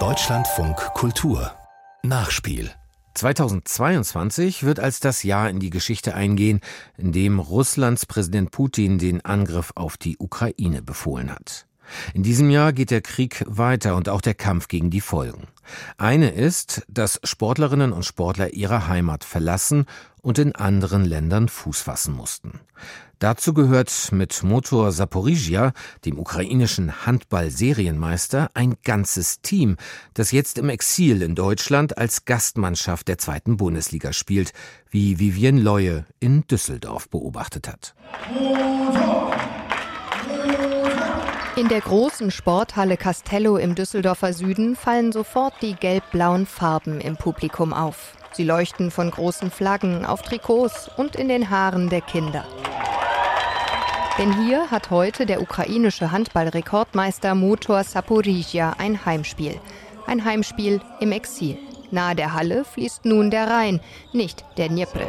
Deutschlandfunk Kultur Nachspiel 2022 wird als das Jahr in die Geschichte eingehen, in dem Russlands Präsident Putin den Angriff auf die Ukraine befohlen hat. In diesem Jahr geht der Krieg weiter und auch der Kampf gegen die Folgen. Eine ist, dass Sportlerinnen und Sportler ihre Heimat verlassen und in anderen Ländern Fuß fassen mussten. Dazu gehört mit Motor Saporizhia, dem ukrainischen Handball-Serienmeister, ein ganzes Team, das jetzt im Exil in Deutschland als Gastmannschaft der zweiten Bundesliga spielt, wie Vivien Leue in Düsseldorf beobachtet hat. In der großen Sporthalle Castello im Düsseldorfer Süden fallen sofort die gelb-blauen Farben im Publikum auf. Sie leuchten von großen Flaggen auf Trikots und in den Haaren der Kinder. Denn hier hat heute der ukrainische Handballrekordmeister Motor Saporizhia ein Heimspiel. Ein Heimspiel im Exil. Nahe der Halle fließt nun der Rhein, nicht der Dnieper.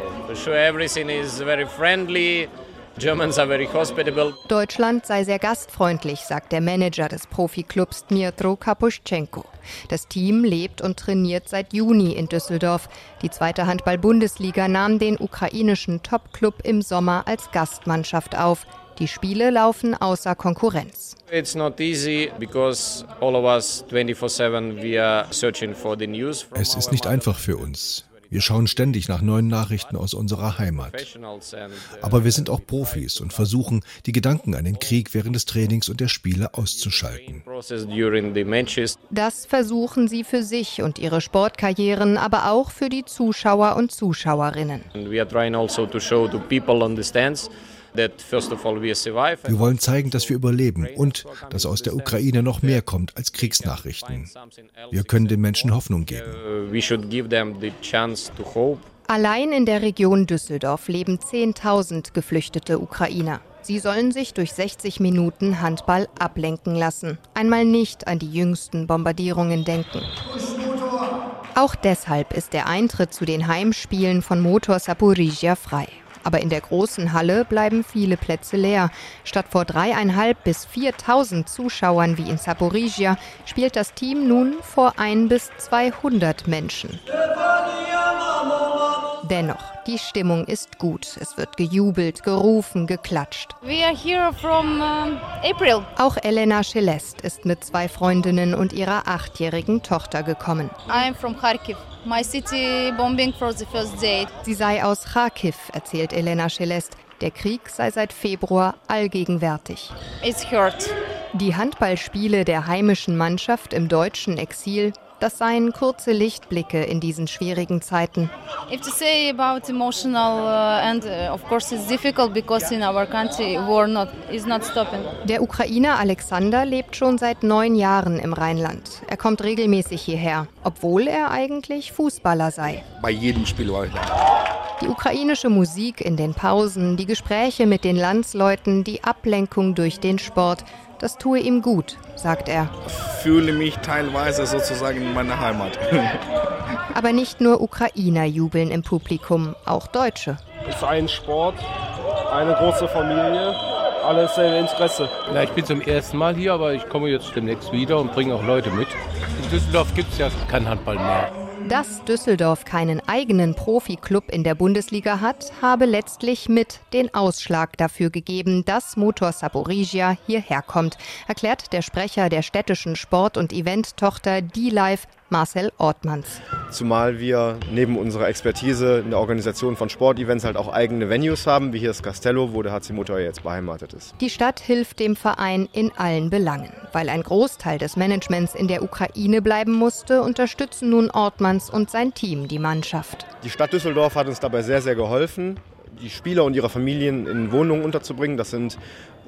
Deutschland sei sehr gastfreundlich, sagt der Manager des Profiklubs Dmytro Kapuschenko. Das Team lebt und trainiert seit Juni in Düsseldorf. Die zweite Handball-Bundesliga nahm den ukrainischen Topclub im Sommer als Gastmannschaft auf. Die Spiele laufen außer Konkurrenz. It's not easy because all of us 24/7 we are searching for the news. Es ist nicht einfach für uns. Wir schauen ständig nach neuen Nachrichten aus unserer Heimat. Aber wir sind auch Profis und versuchen, die Gedanken an den Krieg während des Trainings und der Spiele auszuschalten. Das versuchen sie für sich und ihre Sportkarrieren, aber auch für die Zuschauer und Zuschauerinnen. We are trying also to show to people on the stands wir wollen zeigen, dass wir überleben und dass aus der Ukraine noch mehr kommt als Kriegsnachrichten. Wir können den Menschen Hoffnung geben. Allein in der Region Düsseldorf leben 10.000 geflüchtete Ukrainer. Sie sollen sich durch 60 Minuten Handball ablenken lassen. Einmal nicht an die jüngsten Bombardierungen denken. Auch deshalb ist der Eintritt zu den Heimspielen von Motor Saporizhia frei. Aber in der großen Halle bleiben viele Plätze leer. Statt vor dreieinhalb bis 4000 Zuschauern wie in Saporizhia spielt das Team nun vor ein bis 200 Menschen. Dennoch, die Stimmung ist gut. Es wird gejubelt, gerufen, geklatscht. From, uh, Auch Elena Celeste ist mit zwei Freundinnen und ihrer achtjährigen Tochter gekommen. Sie sei aus Kharkiv, erzählt Elena Celeste. Der Krieg sei seit Februar allgegenwärtig. Die Handballspiele der heimischen Mannschaft im deutschen Exil das seien kurze Lichtblicke in diesen schwierigen Zeiten. Uh, uh. Der Ukrainer Alexander lebt schon seit neun Jahren im Rheinland. Er kommt regelmäßig hierher, obwohl er eigentlich Fußballer sei. Bei jedem Spiel war ich da. Die ukrainische Musik in den Pausen, die Gespräche mit den Landsleuten, die Ablenkung durch den Sport – das tue ihm gut, sagt er. Ich fühle mich teilweise sozusagen in meiner Heimat. Aber nicht nur Ukrainer jubeln im Publikum, auch Deutsche. Es ist ein Sport, eine große Familie, alles sehr Interesse. Ja, ich bin zum ersten Mal hier, aber ich komme jetzt demnächst wieder und bringe auch Leute mit. In Düsseldorf gibt es ja keinen Handball mehr. Dass Düsseldorf keinen eigenen Profiklub in der Bundesliga hat, habe letztlich mit den Ausschlag dafür gegeben, dass Motor Saporizhia hierher kommt, erklärt der Sprecher der städtischen Sport- und Event-Tochter D-Live Marcel Ortmanns. Zumal wir neben unserer Expertise in der Organisation von Sportevents halt auch eigene Venues haben, wie hier das Castello, wo der HC Motor jetzt beheimatet ist. Die Stadt hilft dem Verein in allen Belangen. Weil ein Großteil des Managements in der Ukraine bleiben musste, unterstützen nun Ortmanns und sein Team die Mannschaft. Die Stadt Düsseldorf hat uns dabei sehr, sehr geholfen die Spieler und ihre Familien in Wohnungen unterzubringen. Das sind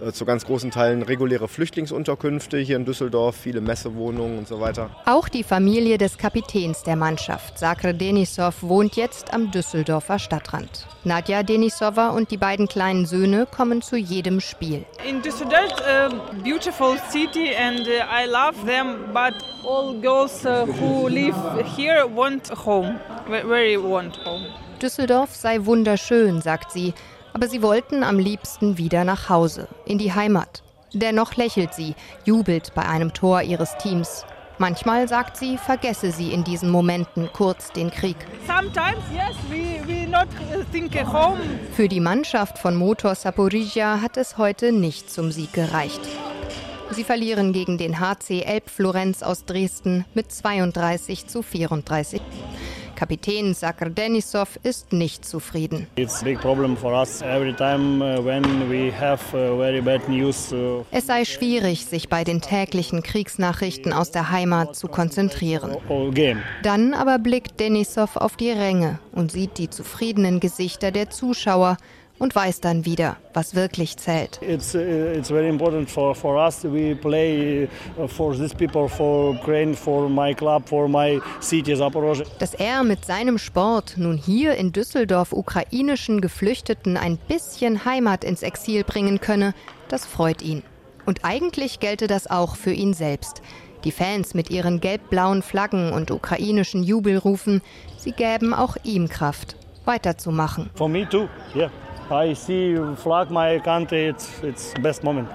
äh, zu ganz großen Teilen reguläre Flüchtlingsunterkünfte hier in Düsseldorf, viele Messewohnungen und so weiter. Auch die Familie des Kapitäns der Mannschaft, Sakre Denisov, wohnt jetzt am Düsseldorfer Stadtrand. Nadja Denisova und die beiden kleinen Söhne kommen zu jedem Spiel. In Düsseldorf, uh, beautiful city and uh, I love them, but all girls uh, who live here want home, very want home. Düsseldorf sei wunderschön, sagt sie, aber sie wollten am liebsten wieder nach Hause, in die Heimat. Dennoch lächelt sie, jubelt bei einem Tor ihres Teams. Manchmal sagt sie, vergesse sie in diesen Momenten kurz den Krieg. Für die Mannschaft von Motor Saporizia hat es heute nicht zum Sieg gereicht. Sie verlieren gegen den HC Elbflorenz aus Dresden mit 32 zu 34. Kapitän Sakar Denisov ist nicht zufrieden. Uh, uh, es sei schwierig, sich bei den täglichen Kriegsnachrichten aus der Heimat zu konzentrieren. Dann aber blickt Denisov auf die Ränge und sieht die zufriedenen Gesichter der Zuschauer und weiß dann wieder, was wirklich zählt. It's, uh, it's very important for, for us. We play uh, for these people, for Ukraine, for my club, for my city, Zaporozhye. Dass er mit seinem Sport nun hier in Düsseldorf ukrainischen Geflüchteten ein bisschen Heimat ins Exil bringen könne, das freut ihn. Und eigentlich gelte das auch für ihn selbst. Die Fans mit ihren gelb-blauen Flaggen und ukrainischen Jubelrufen, sie gäben auch ihm Kraft, weiterzumachen. For me too, yeah. I see flag my country, it's, it's best moment.